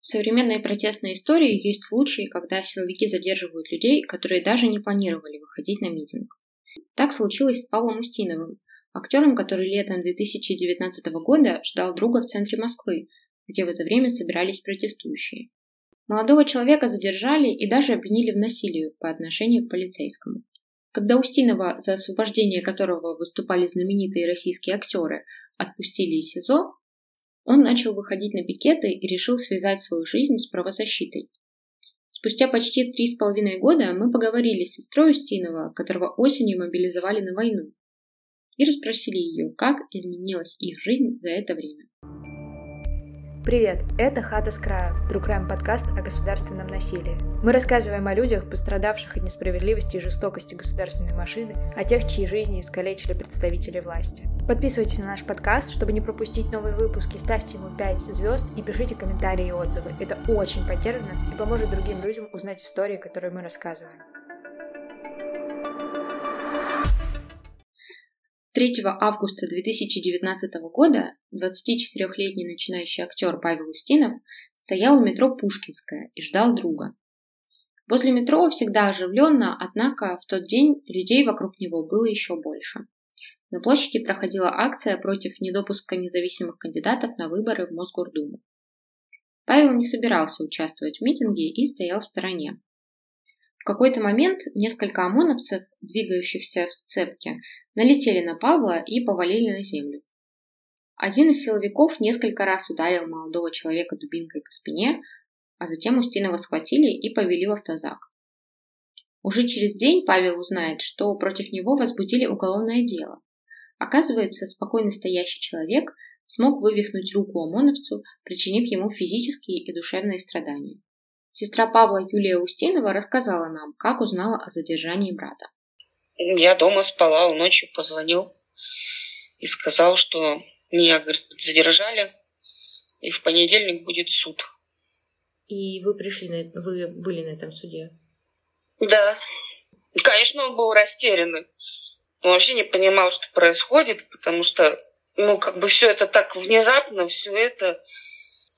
В современной протестной истории есть случаи, когда силовики задерживают людей, которые даже не планировали выходить на митинг. Так случилось с Павлом Устиновым, актером, который летом 2019 года ждал друга в центре Москвы, где в это время собирались протестующие. Молодого человека задержали и даже обвинили в насилии по отношению к полицейскому. Когда Устинова, за освобождение которого выступали знаменитые российские актеры, отпустили из СИЗО, он начал выходить на пикеты и решил связать свою жизнь с правозащитой. Спустя почти три с половиной года мы поговорили с сестрой Устинова, которого осенью мобилизовали на войну, и расспросили ее, как изменилась их жизнь за это время. Привет, это «Хата с краю», True Crime подкаст о государственном насилии. Мы рассказываем о людях, пострадавших от несправедливости и жестокости государственной машины, о тех, чьи жизни искалечили представители власти. Подписывайтесь на наш подкаст, чтобы не пропустить новые выпуски, ставьте ему 5 звезд и пишите комментарии и отзывы. Это очень поддержит нас и поможет другим людям узнать истории, которые мы рассказываем. 3 августа 2019 года 24-летний начинающий актер Павел Устинов стоял у метро Пушкинская и ждал друга. Возле метро всегда оживленно, однако в тот день людей вокруг него было еще больше. На площади проходила акция против недопуска независимых кандидатов на выборы в Мосгордуму. Павел не собирался участвовать в митинге и стоял в стороне. В какой-то момент несколько ОМОНовцев, двигающихся в сцепке, налетели на Павла и повалили на землю. Один из силовиков несколько раз ударил молодого человека дубинкой по спине, а затем Устинова схватили и повели в автозак. Уже через день Павел узнает, что против него возбудили уголовное дело. Оказывается, спокойно стоящий человек смог вывихнуть руку ОМОНовцу, причинив ему физические и душевные страдания. Сестра Павла Юлия Устинова рассказала нам, как узнала о задержании брата. Я дома спала, он ночью позвонил и сказал, что меня говорит, задержали, и в понедельник будет суд. И вы пришли, на, вы были на этом суде? Да. Конечно, он был растерянный. Он вообще не понимал, что происходит, потому что, ну, как бы все это так внезапно, все это.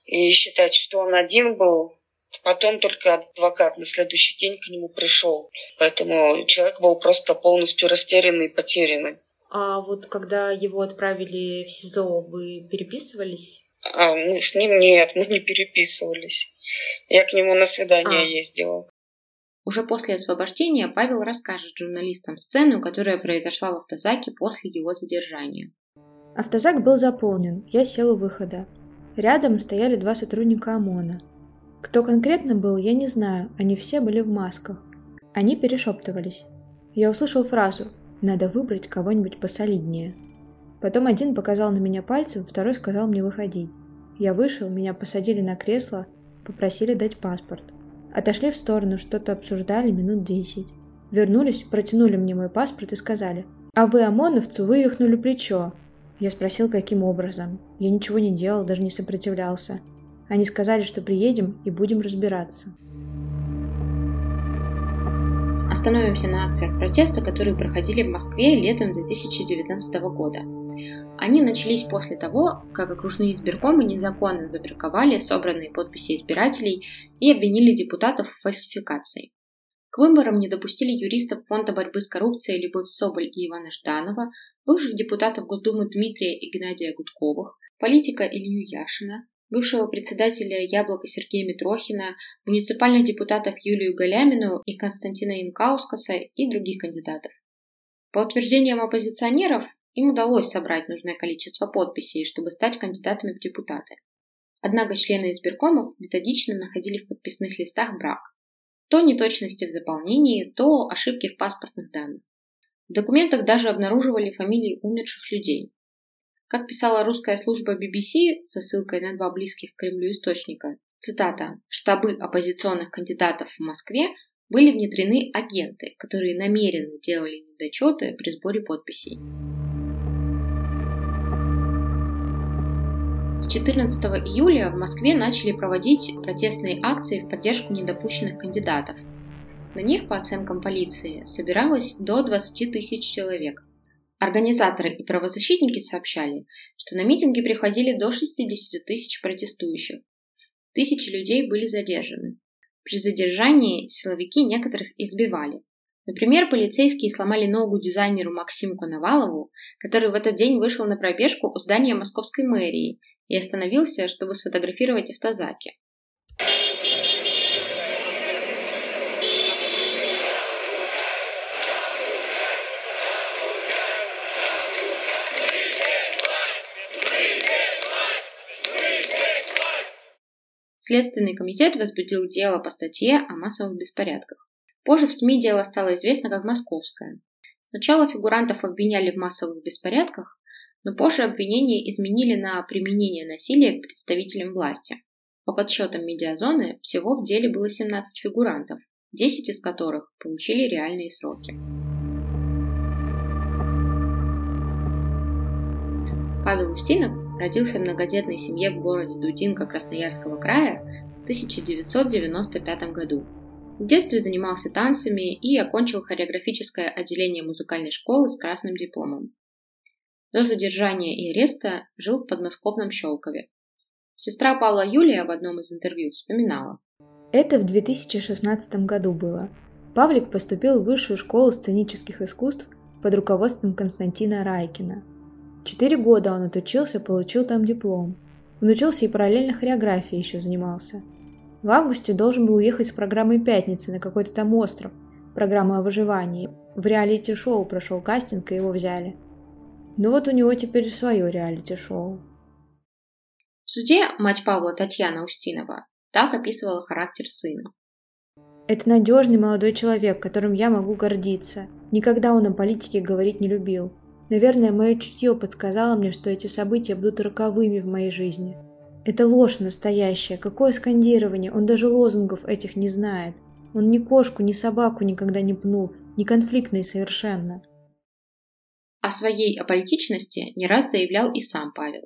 И считать, что он один был, Потом только адвокат на следующий день к нему пришел. Поэтому человек был просто полностью растерянный и потерянный. А вот когда его отправили в СИЗО, вы переписывались? А мы с ним нет, мы не переписывались. Я к нему на свидание а. ездила. Уже после освобождения Павел расскажет журналистам сцену, которая произошла в автозаке после его задержания. Автозак был заполнен, я сел у выхода. Рядом стояли два сотрудника ОМОНа. Кто конкретно был, я не знаю, они все были в масках. Они перешептывались. Я услышал фразу «надо выбрать кого-нибудь посолиднее». Потом один показал на меня пальцем, второй сказал мне выходить. Я вышел, меня посадили на кресло, попросили дать паспорт. Отошли в сторону, что-то обсуждали минут десять. Вернулись, протянули мне мой паспорт и сказали «А вы ОМОНовцу вывихнули плечо». Я спросил, каким образом. Я ничего не делал, даже не сопротивлялся. Они сказали, что приедем и будем разбираться. Остановимся на акциях протеста, которые проходили в Москве летом 2019 года. Они начались после того, как окружные избиркомы незаконно забраковали собранные подписи избирателей и обвинили депутатов в фальсификации. К выборам не допустили юристов Фонда борьбы с коррупцией Любовь Соболь и Ивана Жданова, бывших депутатов Госдумы Дмитрия и Геннадия Гудковых, политика Илью Яшина, бывшего председателя «Яблока» Сергея Митрохина, муниципальных депутатов Юлию Галямину и Константина Инкаускаса и других кандидатов. По утверждениям оппозиционеров, им удалось собрать нужное количество подписей, чтобы стать кандидатами в депутаты. Однако члены избиркомов методично находили в подписных листах брак. То неточности в заполнении, то ошибки в паспортных данных. В документах даже обнаруживали фамилии умерших людей. Как писала русская служба BBC со ссылкой на два близких к Кремлю источника, цитата, «в штабы оппозиционных кандидатов в Москве были внедрены агенты, которые намеренно делали недочеты при сборе подписей». С 14 июля в Москве начали проводить протестные акции в поддержку недопущенных кандидатов. На них, по оценкам полиции, собиралось до 20 тысяч человек – Организаторы и правозащитники сообщали, что на митинги приходили до 60 тысяч протестующих. Тысячи людей были задержаны. При задержании силовики некоторых избивали. Например, полицейские сломали ногу дизайнеру Максиму Коновалову, который в этот день вышел на пробежку у здания московской мэрии и остановился, чтобы сфотографировать автозаки. Следственный комитет возбудил дело по статье о массовых беспорядках. Позже в СМИ дело стало известно как «Московское». Сначала фигурантов обвиняли в массовых беспорядках, но позже обвинения изменили на применение насилия к представителям власти. По подсчетам медиазоны, всего в деле было 17 фигурантов, 10 из которых получили реальные сроки. Павел Устинов родился в многодетной семье в городе Дудинка Красноярского края в 1995 году. В детстве занимался танцами и окончил хореографическое отделение музыкальной школы с красным дипломом. До задержания и ареста жил в подмосковном Щелкове. Сестра Павла Юлия в одном из интервью вспоминала. Это в 2016 году было. Павлик поступил в высшую школу сценических искусств под руководством Константина Райкина. Четыре года он отучился, получил там диплом. Он учился и параллельно хореографией еще занимался – в августе должен был уехать с программой «Пятницы» на какой-то там остров, программа о выживании. В реалити-шоу прошел кастинг, и его взяли. Ну вот у него теперь свое реалити-шоу. В суде мать Павла Татьяна Устинова так описывала характер сына. Это надежный молодой человек, которым я могу гордиться. Никогда он о политике говорить не любил. Наверное, мое чутье подсказало мне, что эти события будут роковыми в моей жизни – это ложь настоящая. Какое скандирование? Он даже лозунгов этих не знает. Он ни кошку, ни собаку никогда не пнул, не конфликтный совершенно. О своей аполитичности не раз заявлял и сам Павел.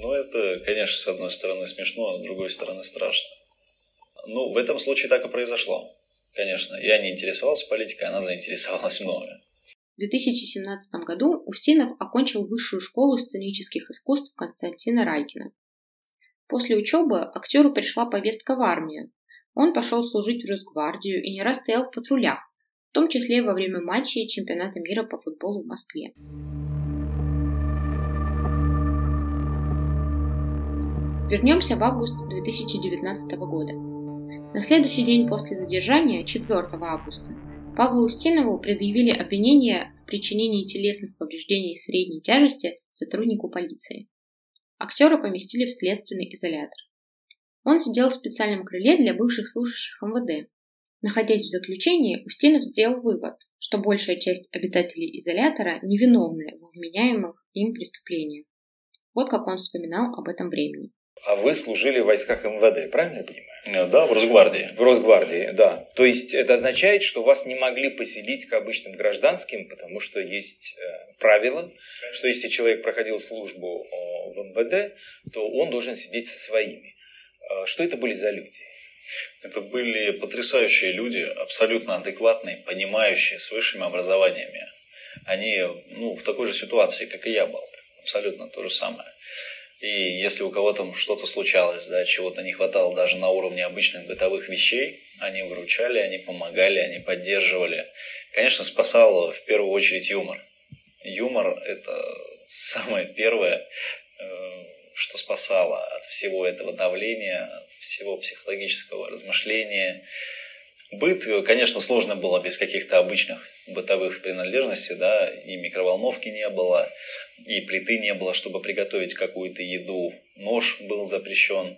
Ну, это, конечно, с одной стороны смешно, а с другой стороны страшно. Ну, в этом случае так и произошло. Конечно, я не интересовался политикой, она заинтересовалась мною. В 2017 году Устинов окончил высшую школу сценических искусств Константина Райкина После учебы актеру пришла повестка в армию. Он пошел служить в Росгвардию и не раз стоял в патрулях, в том числе во время матчей чемпионата мира по футболу в Москве. Вернемся в август 2019 года. На следующий день после задержания, 4 августа, Павлу Устинову предъявили обвинение в причинении телесных повреждений средней тяжести сотруднику полиции. Актера поместили в следственный изолятор. Он сидел в специальном крыле для бывших служащих МВД. Находясь в заключении, Устинов сделал вывод, что большая часть обитателей изолятора невиновны в вменяемых им преступлениях. Вот как он вспоминал об этом времени. А вы служили в войсках МВД, правильно я понимаю? Э, да, в Росгвардии. В Росгвардии, да. То есть это означает, что вас не могли поселить к обычным гражданским, потому что есть э, правило, что если человек проходил службу в МВД, то он должен сидеть со своими. Э, что это были за люди? Это были потрясающие люди, абсолютно адекватные, понимающие, с высшими образованиями. Они ну, в такой же ситуации, как и я был. Абсолютно то же самое. И если у кого-то что-то случалось, да, чего-то не хватало даже на уровне обычных бытовых вещей, они выручали, они помогали, они поддерживали. Конечно, спасал в первую очередь юмор. Юмор – это самое первое, э, что спасало от всего этого давления, от всего психологического размышления. Быт, конечно, сложно было без каких-то обычных бытовых принадлежностей, да, и микроволновки не было, и плиты не было, чтобы приготовить какую-то еду. Нож был запрещен,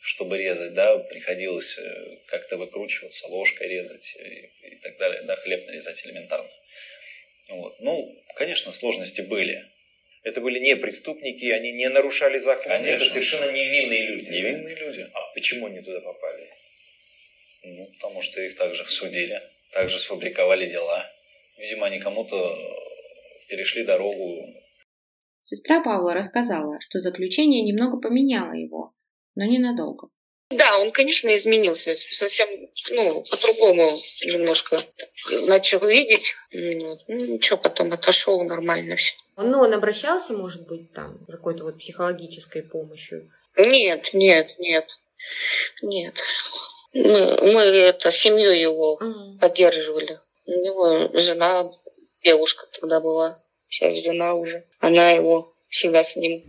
чтобы резать, да, приходилось э, как-то выкручиваться, ложкой резать и, и так далее, да, хлеб нарезать элементарно. Вот. Ну, конечно, сложности были. Это были не преступники, они не нарушали закон. Конечно. Это совершенно невинные люди. Невинные люди. А почему они туда попали? Ну, потому что их также судили, также сфабриковали дела. Видимо, они кому-то перешли дорогу, Сестра Павла рассказала, что заключение немного поменяло его, но ненадолго. Да, он, конечно, изменился. Совсем, ну, по-другому немножко начал видеть. Ну, ничего, потом отошел нормально все. Ну, он обращался, может быть, там, за какой-то вот психологической помощью? Нет, нет, нет. Нет. Мы, мы это, семью его mm. поддерживали. У него жена, девушка тогда была. Сейчас жена уже. Она его всегда с ним.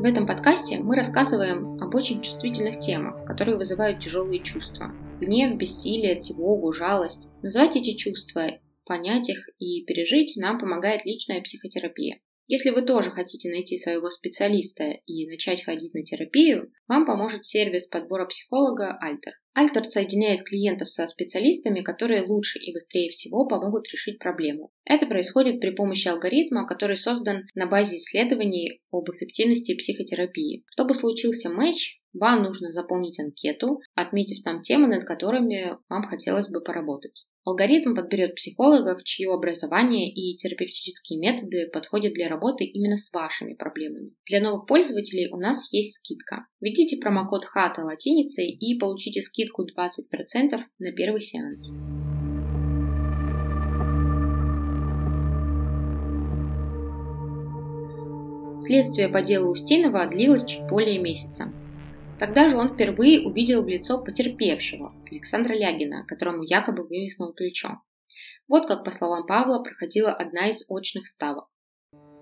В этом подкасте мы рассказываем об очень чувствительных темах, которые вызывают тяжелые чувства. Гнев, бессилие, тревогу, жалость. Назвать эти чувства, понять их и пережить нам помогает личная психотерапия. Если вы тоже хотите найти своего специалиста и начать ходить на терапию, вам поможет сервис подбора психолога Альтер. Альтер соединяет клиентов со специалистами, которые лучше и быстрее всего помогут решить проблему. Это происходит при помощи алгоритма, который создан на базе исследований об эффективности психотерапии. Чтобы случился матч, вам нужно заполнить анкету, отметив там темы, над которыми вам хотелось бы поработать. Алгоритм подберет психологов, чье образование и терапевтические методы подходят для работы именно с вашими проблемами. Для новых пользователей у нас есть скидка. Введите промокод HATA латиницей и получите скидку 20% на первый сеанс. Следствие по делу Устинова длилось чуть более месяца. Тогда же он впервые увидел в лицо потерпевшего, Александра Лягина, которому якобы вывихнул плечо. Вот как, по словам Павла, проходила одна из очных ставок.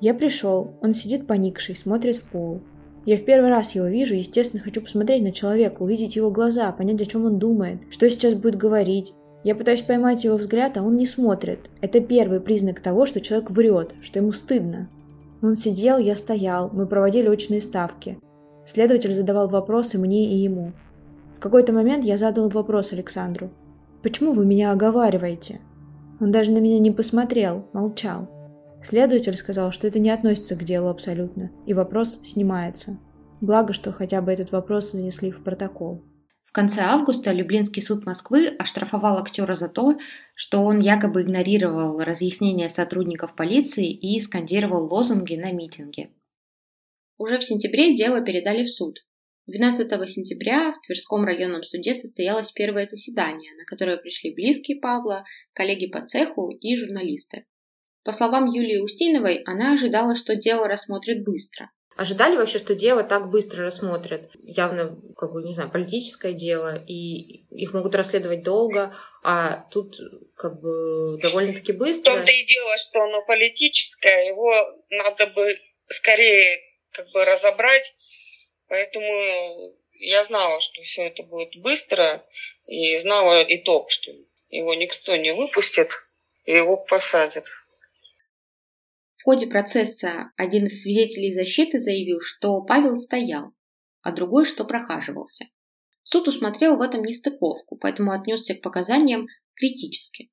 Я пришел, он сидит поникший, смотрит в пол. Я в первый раз его вижу, естественно, хочу посмотреть на человека, увидеть его глаза, понять, о чем он думает, что сейчас будет говорить. Я пытаюсь поймать его взгляд, а он не смотрит. Это первый признак того, что человек врет, что ему стыдно. Он сидел, я стоял, мы проводили очные ставки. Следователь задавал вопросы мне и ему. В какой-то момент я задал вопрос Александру. «Почему вы меня оговариваете?» Он даже на меня не посмотрел, молчал. Следователь сказал, что это не относится к делу абсолютно, и вопрос снимается. Благо, что хотя бы этот вопрос занесли в протокол. В конце августа Люблинский суд Москвы оштрафовал актера за то, что он якобы игнорировал разъяснения сотрудников полиции и скандировал лозунги на митинге. Уже в сентябре дело передали в суд. 12 сентября в Тверском районном суде состоялось первое заседание, на которое пришли близкие Павла, коллеги по цеху и журналисты. По словам Юлии Устиновой, она ожидала, что дело рассмотрят быстро. Ожидали вообще, что дело так быстро рассмотрят? Явно, как бы, не знаю, политическое дело, и их могут расследовать долго, а тут как бы довольно-таки быстро. В том-то и дело, что оно политическое, его надо бы скорее как бы разобрать. Поэтому я знала, что все это будет быстро, и знала итог, что его никто не выпустит, и его посадят. В ходе процесса один из свидетелей защиты заявил, что Павел стоял, а другой, что прохаживался. Суд усмотрел в этом нестыковку, поэтому отнесся к показаниям критически.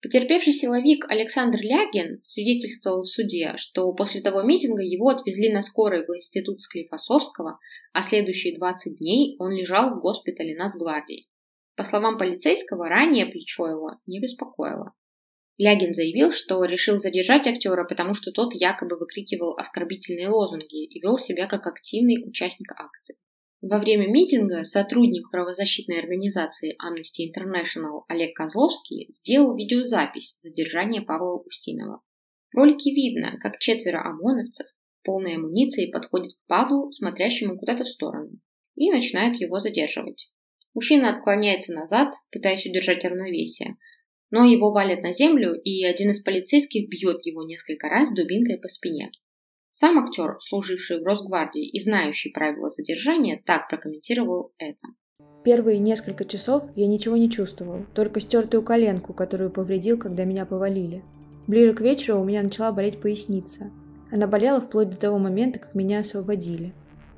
Потерпевший силовик Александр Лягин свидетельствовал в суде, что после того митинга его отвезли на скорой в институт Склифосовского, а следующие 20 дней он лежал в госпитале Нацгвардии. По словам полицейского, ранее плечо его не беспокоило. Лягин заявил, что решил задержать актера, потому что тот якобы выкрикивал оскорбительные лозунги и вел себя как активный участник акции. Во время митинга сотрудник правозащитной организации Amnesty International Олег Козловский сделал видеозапись задержания Павла Устинова. В ролике видно, как четверо ОМОНовцев полной амуниции подходят к Павлу, смотрящему куда-то в сторону, и начинают его задерживать. Мужчина отклоняется назад, пытаясь удержать равновесие, но его валят на землю, и один из полицейских бьет его несколько раз дубинкой по спине. Сам актер, служивший в Росгвардии и знающий правила задержания, так прокомментировал это. Первые несколько часов я ничего не чувствовал, только стертую коленку, которую повредил, когда меня повалили. Ближе к вечеру у меня начала болеть поясница. Она болела вплоть до того момента, как меня освободили.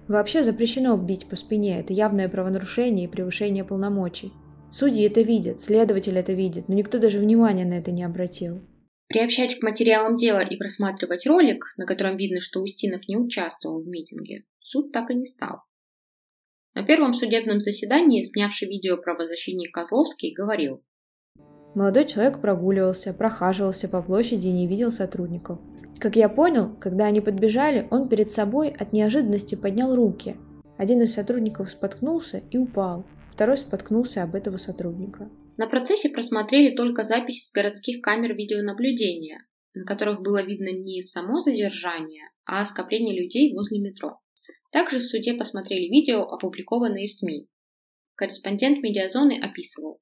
Вообще запрещено бить по спине, это явное правонарушение и превышение полномочий. Судьи это видят, следователь это видит, но никто даже внимания на это не обратил. Приобщать к материалам дела и просматривать ролик, на котором видно, что Устинов не участвовал в митинге, суд так и не стал. На первом судебном заседании, снявший видео правозащитник Козловский, говорил. Молодой человек прогуливался, прохаживался по площади и не видел сотрудников. Как я понял, когда они подбежали, он перед собой от неожиданности поднял руки. Один из сотрудников споткнулся и упал, второй споткнулся об этого сотрудника. На процессе просмотрели только записи с городских камер видеонаблюдения, на которых было видно не само задержание, а скопление людей возле метро. Также в суде посмотрели видео, опубликованные в СМИ. Корреспондент медиазоны описывал.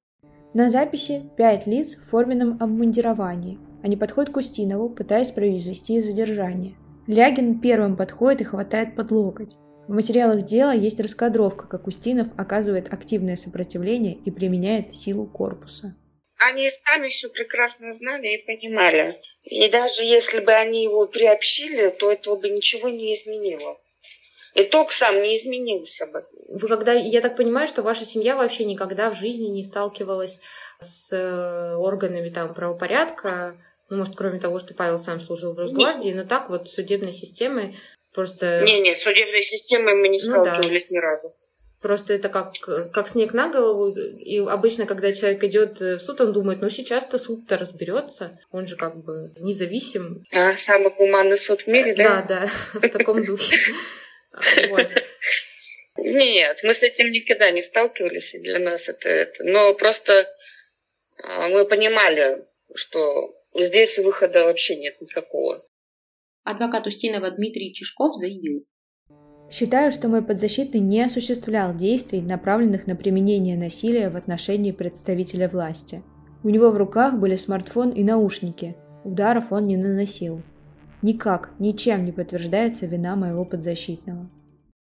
На записи пять лиц в форменном обмундировании. Они подходят к Устинову, пытаясь произвести задержание. Лягин первым подходит и хватает под локоть. В материалах дела есть раскадровка, как Устинов оказывает активное сопротивление и применяет силу корпуса. Они сами все прекрасно знали и понимали. И даже если бы они его приобщили, то этого бы ничего не изменило итог сам не изменился бы. Вы когда, я так понимаю, что ваша семья вообще никогда в жизни не сталкивалась с э, органами там правопорядка, ну, может, кроме того, что Павел сам служил в Росгвардии, но так вот судебной системы просто... Не-не, судебной системой мы не сталкивались ну, да. ни разу. Просто это как, как снег на голову. И обычно, когда человек идет в суд, он думает, ну сейчас-то суд-то разберется. Он же как бы независим. А, самый гуманный суд в мире, да? Да, да, в таком духе. Вот. Нет, мы с этим никогда не сталкивались, и для нас это это. Но просто а, мы понимали, что здесь выхода вообще нет никакого. Адвокат Устинова Дмитрий Чешков заявил. Считаю, что мой подзащитный не осуществлял действий, направленных на применение насилия в отношении представителя власти. У него в руках были смартфон и наушники. Ударов он не наносил. Никак, ничем не подтверждается вина моего подзащитного.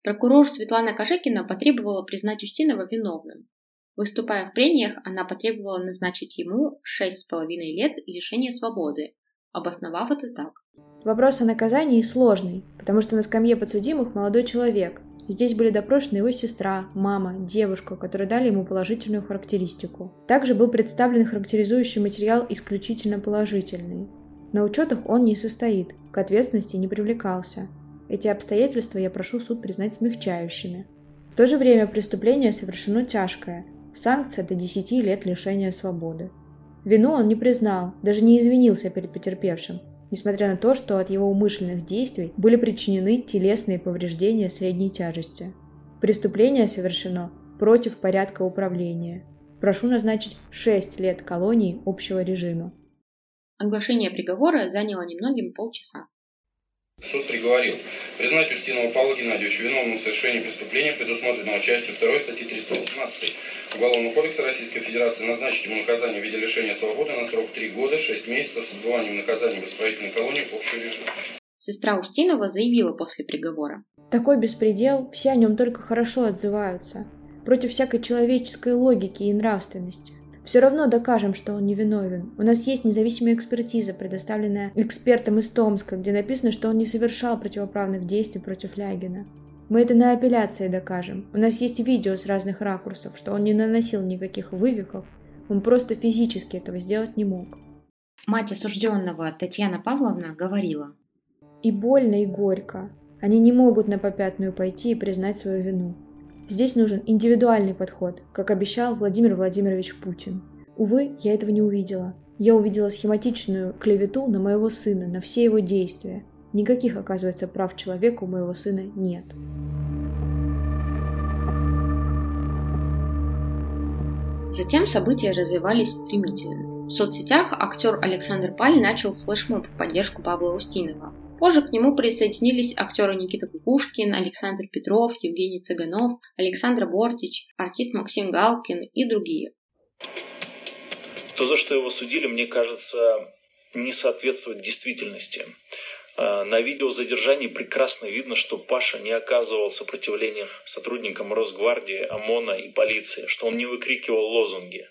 Прокурор Светлана Кожекина потребовала признать Устинова виновным. Выступая в прениях, она потребовала назначить ему 6,5 лет лишения свободы, обосновав это так. Вопрос о наказании сложный, потому что на скамье подсудимых молодой человек. Здесь были допрошены его сестра, мама, девушка, которые дали ему положительную характеристику. Также был представлен характеризующий материал исключительно положительный. На учетах он не состоит, к ответственности не привлекался. Эти обстоятельства я прошу суд признать смягчающими. В то же время преступление совершено тяжкое. Санкция до 10 лет лишения свободы. Вину он не признал, даже не извинился перед потерпевшим, несмотря на то, что от его умышленных действий были причинены телесные повреждения средней тяжести. Преступление совершено против порядка управления. Прошу назначить 6 лет колонии общего режима. Оглашение приговора заняло немногим полчаса. Суд приговорил признать Устинова Павла Геннадьевича виновным в совершении преступления, предусмотренного частью 2 статьи 318 Уголовного кодекса Российской Федерации, назначить ему наказание в виде лишения свободы на срок 3 года, 6 месяцев с отбыванием наказания в исправительной колонии общего режима. Сестра Устинова заявила после приговора. Такой беспредел, все о нем только хорошо отзываются. Против всякой человеческой логики и нравственности. Все равно докажем, что он невиновен. У нас есть независимая экспертиза, предоставленная экспертом из Томска, где написано, что он не совершал противоправных действий против Лягина. Мы это на апелляции докажем. У нас есть видео с разных ракурсов, что он не наносил никаких вывихов. Он просто физически этого сделать не мог. Мать осужденного Татьяна Павловна говорила. И больно, и горько. Они не могут на попятную пойти и признать свою вину. Здесь нужен индивидуальный подход, как обещал Владимир Владимирович Путин. Увы, я этого не увидела. Я увидела схематичную клевету на моего сына, на все его действия. Никаких, оказывается, прав человека у моего сына нет. Затем события развивались стремительно. В соцсетях актер Александр Паль начал флешмоб в поддержку Павла Устинова. Позже к нему присоединились актеры Никита Кукушкин, Александр Петров, Евгений Цыганов, Александр Бортич, артист Максим Галкин и другие. То, за что его судили, мне кажется, не соответствует действительности. А, на видео задержания прекрасно видно, что Паша не оказывал сопротивления сотрудникам Росгвардии, ОМОНа и полиции, что он не выкрикивал лозунги.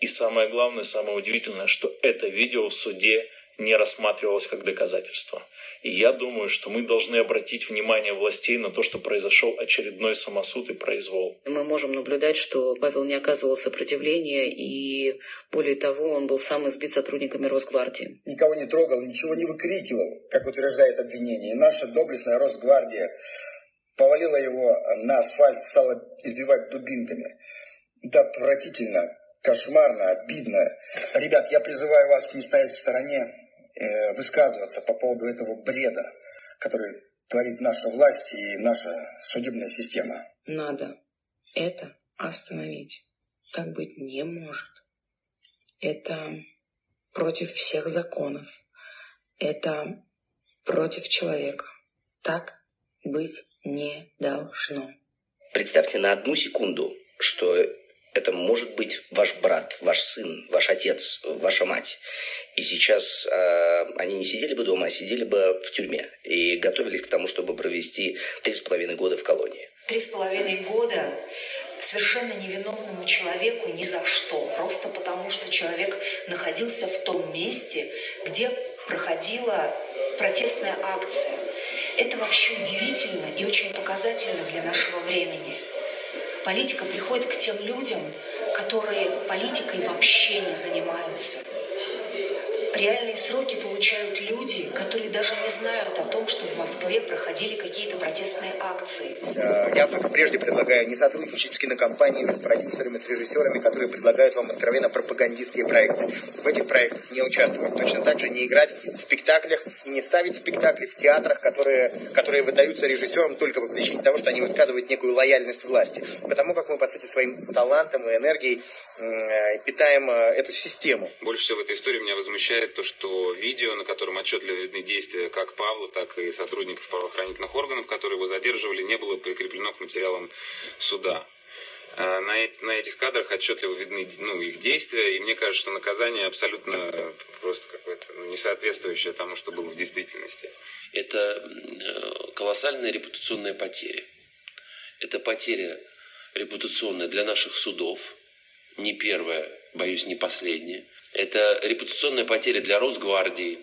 И самое главное, самое удивительное, что это видео в суде не рассматривалось как доказательство. И я думаю, что мы должны обратить внимание властей на то, что произошел очередной самосуд и произвол. Мы можем наблюдать, что Павел не оказывал сопротивления, и более того, он был сам избит сотрудниками Росгвардии. Никого не трогал, ничего не выкрикивал, как утверждает обвинение. И наша доблестная Росгвардия повалила его на асфальт, стала избивать дубинками. Это отвратительно, кошмарно, обидно. Ребят, я призываю вас не стоять в стороне, высказываться по поводу этого бреда, который творит наша власть и наша судебная система. Надо это остановить. Так быть не может. Это против всех законов. Это против человека. Так быть не должно. Представьте на одну секунду, что это может быть ваш брат, ваш сын, ваш отец, ваша мать. И сейчас э, они не сидели бы дома, а сидели бы в тюрьме и готовились к тому, чтобы провести три с половиной года в колонии. Три с половиной года совершенно невиновному человеку ни за что, просто потому что человек находился в том месте, где проходила протестная акция. Это вообще удивительно и очень показательно для нашего времени. Политика приходит к тем людям, которые политикой вообще не занимаются. Реальные сроки получают люди, которые даже не знают о том, что в Москве проходили какие-то протестные акции. Я только прежде предлагаю не сотрудничать с кинокомпаниями, с продюсерами, с режиссерами, которые предлагают вам откровенно пропагандистские проекты. В этих проектах не участвовать. Точно так же не играть в спектаклях и не ставить спектакли в театрах, которые, которые выдаются режиссерам только по причине того, что они высказывают некую лояльность власти. Потому как мы, по сути, своим талантом и энергией э, питаем э, эту систему. Больше всего в этой истории меня возмущает то, что видео, на котором отчетливо видны действия как Павла, так и сотрудников правоохранительных органов, которые его задерживали, не было прикреплено к материалам суда. А, на, на этих кадрах отчетливо видны ну, их действия, и мне кажется, что наказание абсолютно просто какое-то ну, не соответствующее тому, что было в действительности. Это э, колоссальная репутационная потеря. Это потеря репутационная для наших судов, не первая, боюсь, не последняя. Это репутационная потеря для Росгвардии.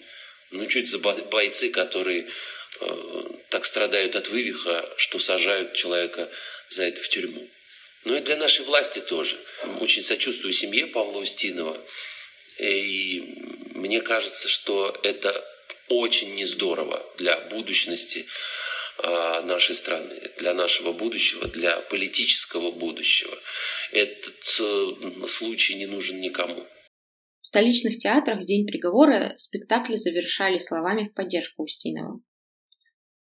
Ну, чуть за бойцы, которые э, так страдают от вывиха, что сажают человека за это в тюрьму. Ну и для нашей власти тоже. Очень сочувствую семье Павла Устинова. И мне кажется, что это очень не здорово для будущности э, нашей страны, для нашего будущего, для политического будущего. Этот э, случай не нужен никому. В столичных театрах в день приговора спектакли завершали словами в поддержку Устинова.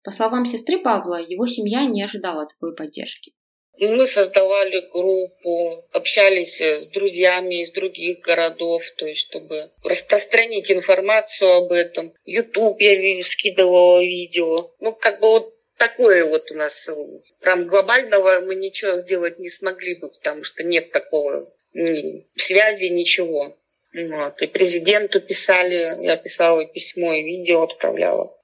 По словам сестры Павла, его семья не ожидала такой поддержки. Мы создавали группу, общались с друзьями из других городов, то есть чтобы распространить информацию об этом. YouTube я скидывала видео. Ну, как бы вот такое вот у нас прям глобального мы ничего сделать не смогли бы, потому что нет такого ни связи, ничего. Вот. И президенту писали, я писала письмо и видео отправляла.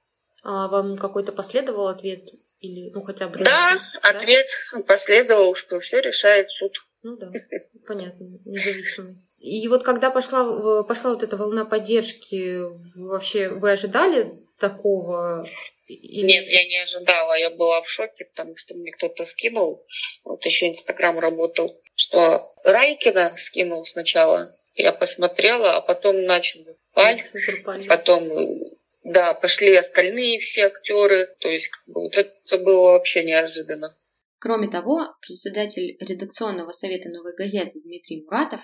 А вам какой-то последовал ответ? Или, ну, хотя бы... Да, ответ последовал, что все решает суд. Ну да, понятно, независимый. И вот когда пошла, пошла вот эта волна поддержки, вообще вы ожидали такого? Или... Нет, я не ожидала, я была в шоке, потому что мне кто-то скинул, вот еще Инстаграм работал, что Райкина скинул сначала, я посмотрела, а потом начал Паль, потом да, пошли остальные все актеры, то есть как бы, вот это было вообще неожиданно. Кроме того, председатель редакционного совета «Новой газеты» Дмитрий Муратов,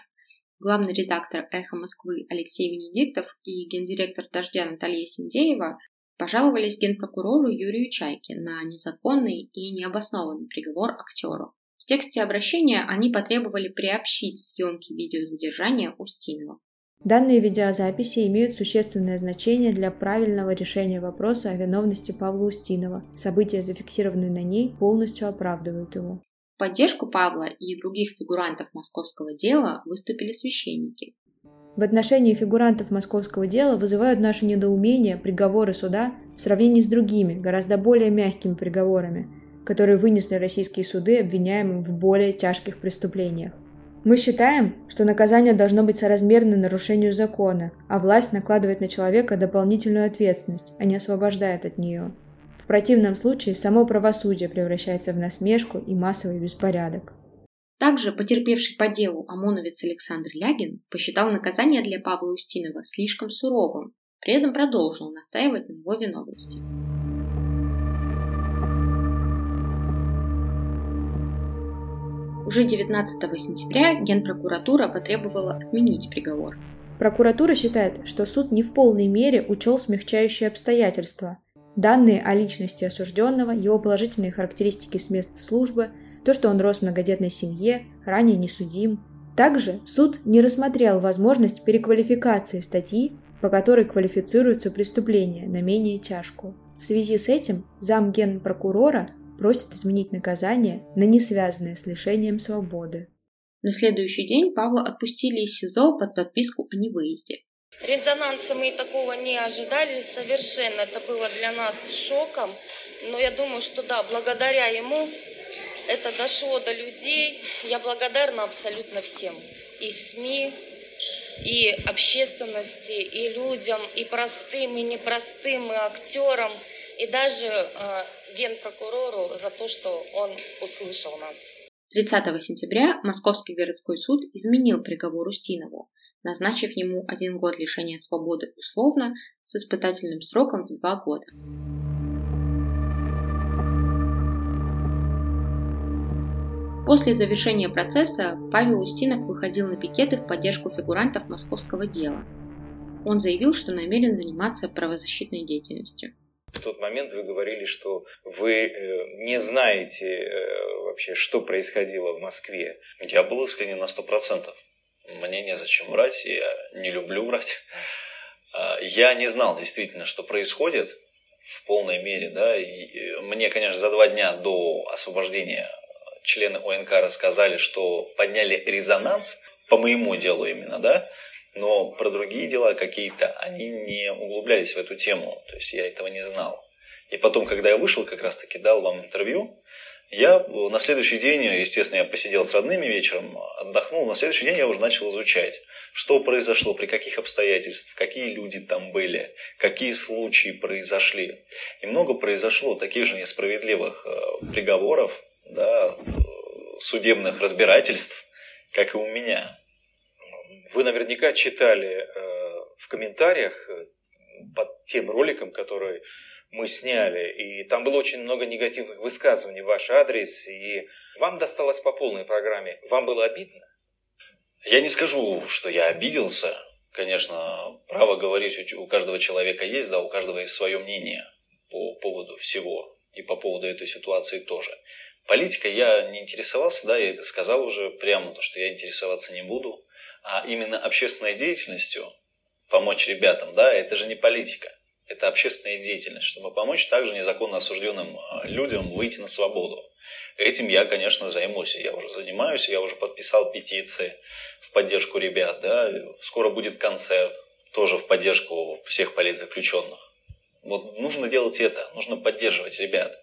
главный редактор «Эхо Москвы» Алексей Венедиктов и гендиректор «Дождя» Наталья Синдеева пожаловались генпрокурору Юрию Чайке на незаконный и необоснованный приговор актеру. В тексте обращения они потребовали приобщить съемки видеозадержания Устинова. Данные видеозаписи имеют существенное значение для правильного решения вопроса о виновности Павла Устинова. События, зафиксированные на ней, полностью оправдывают его. В поддержку Павла и других фигурантов московского дела выступили священники. В отношении фигурантов московского дела вызывают наше недоумение приговоры суда в сравнении с другими, гораздо более мягкими приговорами, которые вынесли российские суды обвиняемым в более тяжких преступлениях. Мы считаем, что наказание должно быть соразмерно нарушению закона, а власть накладывает на человека дополнительную ответственность, а не освобождает от нее. В противном случае само правосудие превращается в насмешку и массовый беспорядок. Также потерпевший по делу ОМОНовец Александр Лягин посчитал наказание для Павла Устинова слишком суровым, при этом продолжил настаивать на его виновности. Уже 19 сентября Генпрокуратура потребовала отменить приговор. Прокуратура считает, что суд не в полной мере учел смягчающие обстоятельства. Данные о личности осужденного, его положительные характеристики с места службы, то, что он рос в многодетной семье, ранее не судим. Также суд не рассмотрел возможность переквалификации статьи по которой квалифицируется преступление на менее тяжкую. В связи с этим зам генпрокурора просит изменить наказание на не связанное с лишением свободы. На следующий день Павла отпустили из СИЗО под подписку о невыезде. Резонанса мы такого не ожидали совершенно. Это было для нас шоком. Но я думаю, что да, благодаря ему это дошло до людей. Я благодарна абсолютно всем. И СМИ, и общественности, и людям, и простым, и непростым, и актерам, и даже э, генпрокурору за то, что он услышал нас. 30 сентября Московский городской суд изменил приговор Устинову, назначив ему один год лишения свободы условно с испытательным сроком в два года. После завершения процесса Павел Устинов выходил на пикеты в поддержку фигурантов московского дела. Он заявил, что намерен заниматься правозащитной деятельностью. В тот момент вы говорили, что вы э, не знаете э, вообще, что происходило в Москве. Я был искренне на сто процентов. Мне незачем врать, я не люблю врать. А, я не знал действительно, что происходит в полной мере, да, и мне, конечно, за два дня до освобождения члены ОНК рассказали, что подняли резонанс по моему делу именно, да, но про другие дела какие-то они не углублялись в эту тему, то есть я этого не знал. И потом, когда я вышел, как раз таки дал вам интервью, я на следующий день, естественно, я посидел с родными вечером, отдохнул, на следующий день я уже начал изучать, что произошло, при каких обстоятельствах, какие люди там были, какие случаи произошли. И много произошло таких же несправедливых э, приговоров, да, судебных разбирательств, как и у меня. Вы наверняка читали э, в комментариях э, под тем роликом, который мы сняли, и там было очень много негативных высказываний в ваш адрес, и вам досталось по полной программе. Вам было обидно? Я не скажу, что я обиделся. Конечно, право говорить у каждого человека есть, да, у каждого есть свое мнение по поводу всего и по поводу этой ситуации тоже. Политикой я не интересовался, да, я это сказал уже прямо, то, что я интересоваться не буду. А именно общественной деятельностью помочь ребятам, да, это же не политика. Это общественная деятельность, чтобы помочь также незаконно осужденным а, людям выйти на свободу. Этим я, конечно, займусь. Я уже занимаюсь, я уже подписал петиции в поддержку ребят. Да. Скоро будет концерт, тоже в поддержку всех политзаключенных. Вот нужно делать это, нужно поддерживать ребят.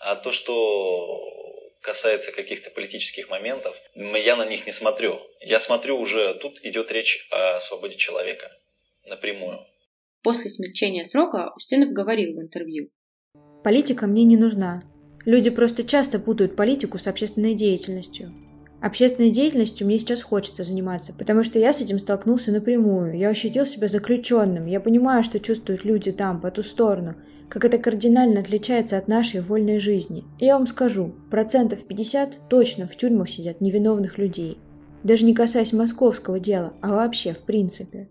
А то, что касается каких-то политических моментов, я на них не смотрю. Я смотрю уже, тут идет речь о свободе человека напрямую. После смягчения срока Устинов говорил в интервью. Политика мне не нужна. Люди просто часто путают политику с общественной деятельностью. Общественной деятельностью мне сейчас хочется заниматься, потому что я с этим столкнулся напрямую. Я ощутил себя заключенным. Я понимаю, что чувствуют люди там, по ту сторону как это кардинально отличается от нашей вольной жизни. И я вам скажу, процентов 50 точно в тюрьмах сидят невиновных людей. Даже не касаясь московского дела, а вообще в принципе.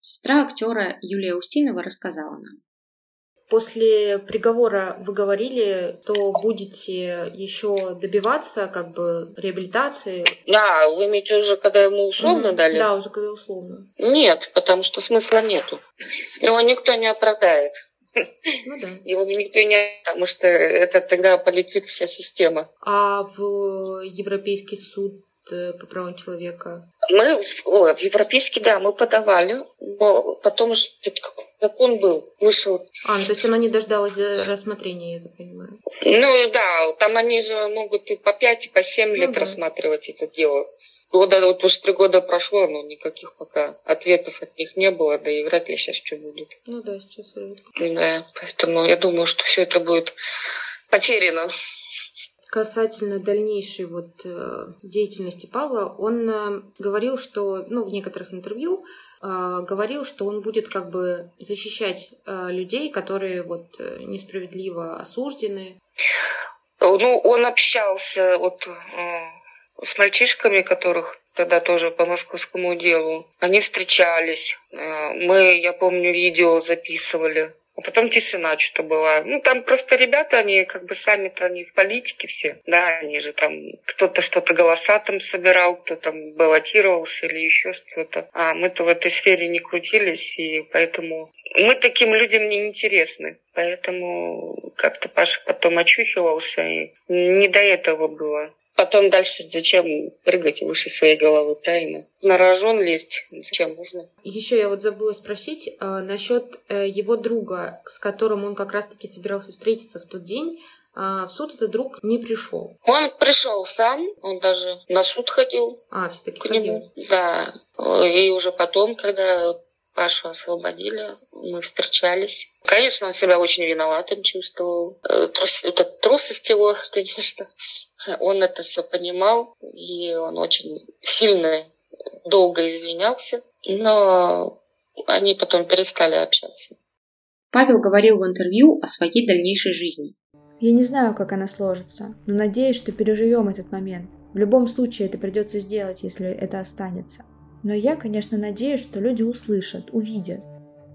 Сестра актера Юлия Устинова рассказала нам. После приговора вы говорили, то будете еще добиваться как бы реабилитации. Да, вы имеете уже, когда ему условно угу. дали? Да, уже когда условно. Нет, потому что смысла нету. Его никто не оправдает. Ну да. Его никто не... Потому что это тогда полетит вся система. А в Европейский суд э, по правам человека? Мы о, в Европейский, да, мы подавали, но потом же закон был, вышел. А, ну, то есть она не дождалась рассмотрения, я так понимаю. Ну да, там они же могут и по 5, и по 7 лет ну, да. рассматривать это дело года, вот уже три года прошло, но никаких пока ответов от них не было, да и вряд ли сейчас что будет. Ну да, сейчас вряд ли. Да, поэтому я думаю, что все это будет потеряно. Касательно дальнейшей вот э, деятельности Павла, он э, говорил, что, ну, в некоторых интервью э, говорил, что он будет как бы защищать людей, которые вот несправедливо осуждены. Ну, он общался вот с мальчишками, которых тогда тоже по московскому делу. Они встречались. Э, мы, я помню, видео записывали. А потом тишина что была. Ну, там просто ребята, они как бы сами-то, они в политике все. Да, они же там, кто-то что-то голоса там собирал, кто там баллотировался или еще что-то. А мы-то в этой сфере не крутились, и поэтому мы таким людям не интересны. Поэтому как-то Паша потом очухивался, и не до этого было. Потом дальше зачем прыгать выше своей головы, правильно? На рожон лезть зачем нужно? Еще я вот забыла спросить э, насчет э, его друга, с которым он как раз-таки собирался встретиться в тот день. Э, в суд этот друг не пришел. Он пришел сам, он даже на суд ходил. А, все-таки ходил. Нему. Да. И уже потом, когда Пашу освободили, мы встречались. Конечно, он себя очень виноватым чувствовал. Э, трус, это трусость его, конечно. Он это все понимал, и он очень сильно, долго извинялся, но они потом перестали общаться. Павел говорил в интервью о своей дальнейшей жизни. Я не знаю, как она сложится, но надеюсь, что переживем этот момент. В любом случае это придется сделать, если это останется. Но я, конечно, надеюсь, что люди услышат, увидят.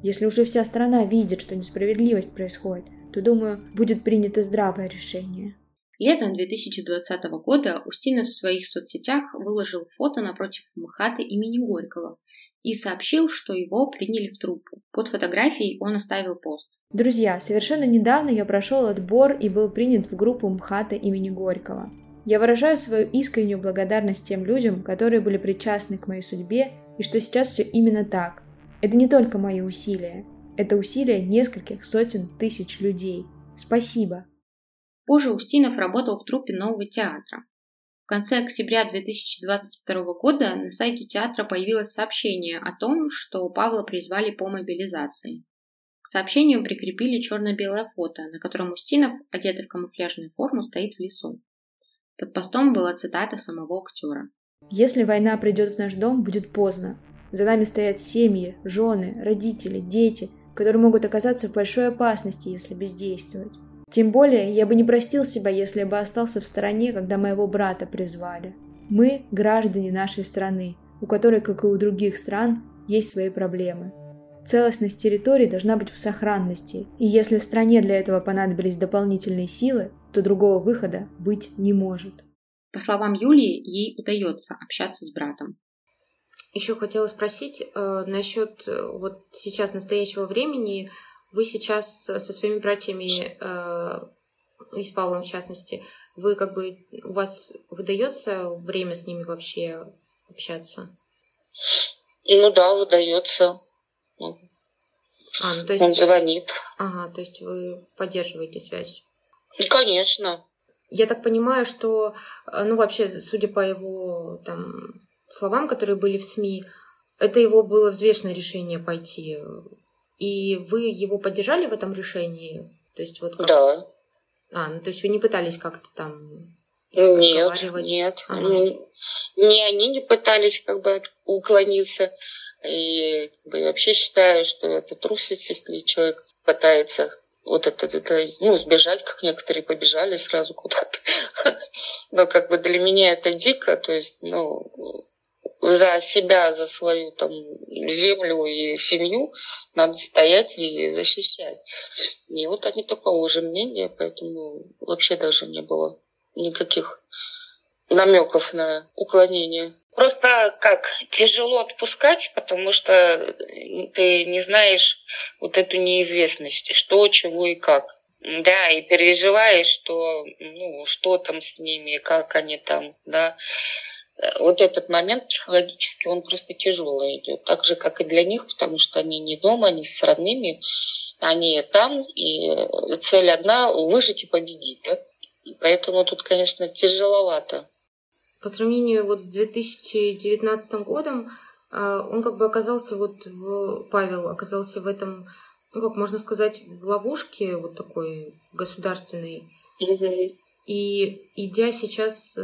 Если уже вся страна видит, что несправедливость происходит, то, думаю, будет принято здравое решение. Летом 2020 года Устинов в своих соцсетях выложил фото напротив МХАТа имени Горького и сообщил, что его приняли в труппу. Под фотографией он оставил пост. Друзья, совершенно недавно я прошел отбор и был принят в группу МХАТа имени Горького. Я выражаю свою искреннюю благодарность тем людям, которые были причастны к моей судьбе, и что сейчас все именно так. Это не только мои усилия, это усилия нескольких сотен тысяч людей. Спасибо. Позже Устинов работал в труппе нового театра. В конце октября 2022 года на сайте театра появилось сообщение о том, что Павла призвали по мобилизации. К сообщению прикрепили черно-белое фото, на котором Устинов, одетый в камуфляжную форму, стоит в лесу. Под постом была цитата самого актера. «Если война придет в наш дом, будет поздно. За нами стоят семьи, жены, родители, дети, которые могут оказаться в большой опасности, если бездействовать. Тем более, я бы не простил себя, если бы остался в стороне, когда моего брата призвали. Мы – граждане нашей страны, у которой, как и у других стран, есть свои проблемы. Целостность территории должна быть в сохранности, и если в стране для этого понадобились дополнительные силы, то другого выхода быть не может. По словам Юлии, ей удается общаться с братом. Еще хотела спросить э, насчет э, вот сейчас настоящего времени. Вы сейчас со своими братьями, э, и с Павлом в частности, вы как бы, у вас выдается время с ними вообще общаться? Ну да, выдается. А, ну, то есть... Он звонит. Ага, то есть вы поддерживаете связь? Конечно. Я так понимаю, что, э, ну вообще, судя по его там словам, которые были в СМИ, это его было взвешенное решение пойти и вы его поддержали в этом решении? То есть вот как... Да. А, ну то есть вы не пытались как-то там нет, нет. Ага. Не они не пытались как бы уклониться. И как бы, вообще считаю, что это трусость, если человек пытается вот это, это, ну, сбежать, как некоторые побежали сразу куда-то. Но как бы для меня это дико, то есть, ну, за себя, за свою там землю и семью надо стоять и защищать. И вот они такого же мнения, поэтому вообще даже не было никаких намеков на уклонение. Просто как тяжело отпускать, потому что ты не знаешь вот эту неизвестность, что, чего и как. Да, и переживаешь, что, ну, что там с ними, как они там, да вот этот момент психологически, он просто тяжелый идет. Так же, как и для них, потому что они не дома, они с родными, они там, и цель одна – выжить и победить. Да? Поэтому тут, конечно, тяжеловато. По сравнению вот с 2019 годом, а, он как бы оказался вот в... Павел оказался в этом, ну как можно сказать, в ловушке вот такой государственной. И идя сейчас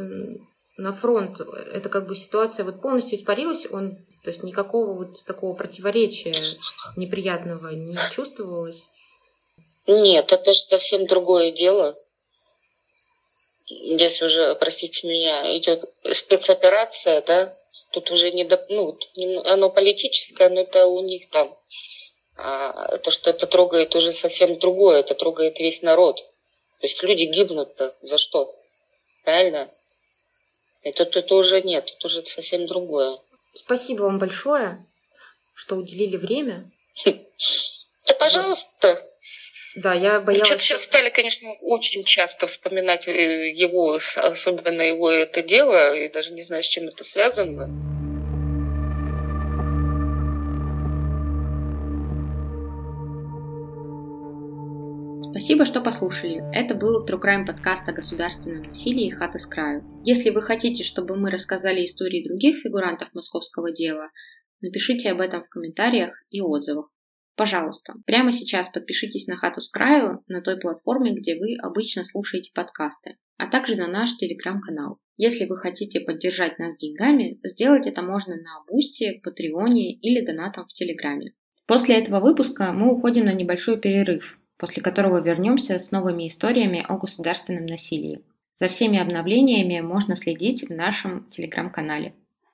на фронт, это как бы ситуация вот полностью испарилась, он, то есть никакого вот такого противоречия неприятного не чувствовалось? Нет, это же совсем другое дело. Здесь уже, простите меня, идет спецоперация, да, тут уже не до, ну, оно политическое, но это у них там. А то, что это трогает уже совсем другое, это трогает весь народ. То есть люди гибнут-то за что? Правильно? И тут это уже нет, тут уже совсем другое. Спасибо вам большое, что уделили время. Да, пожалуйста. Да, я боялась... Что-то сейчас стали, конечно, очень часто вспоминать э, его, особенно его это дело, и даже не знаю, с чем это связано. Спасибо, что послушали. Это был True Crime подкаст о государственном насилии «Хата с краю». Если вы хотите, чтобы мы рассказали истории других фигурантов московского дела, напишите об этом в комментариях и отзывах. Пожалуйста, прямо сейчас подпишитесь на «Хату с краю» на той платформе, где вы обычно слушаете подкасты, а также на наш телеграм-канал. Если вы хотите поддержать нас деньгами, сделать это можно на Boosty, Patreon е или донатом в Телеграме. После этого выпуска мы уходим на небольшой перерыв, после которого вернемся с новыми историями о государственном насилии. За всеми обновлениями можно следить в нашем телеграм-канале.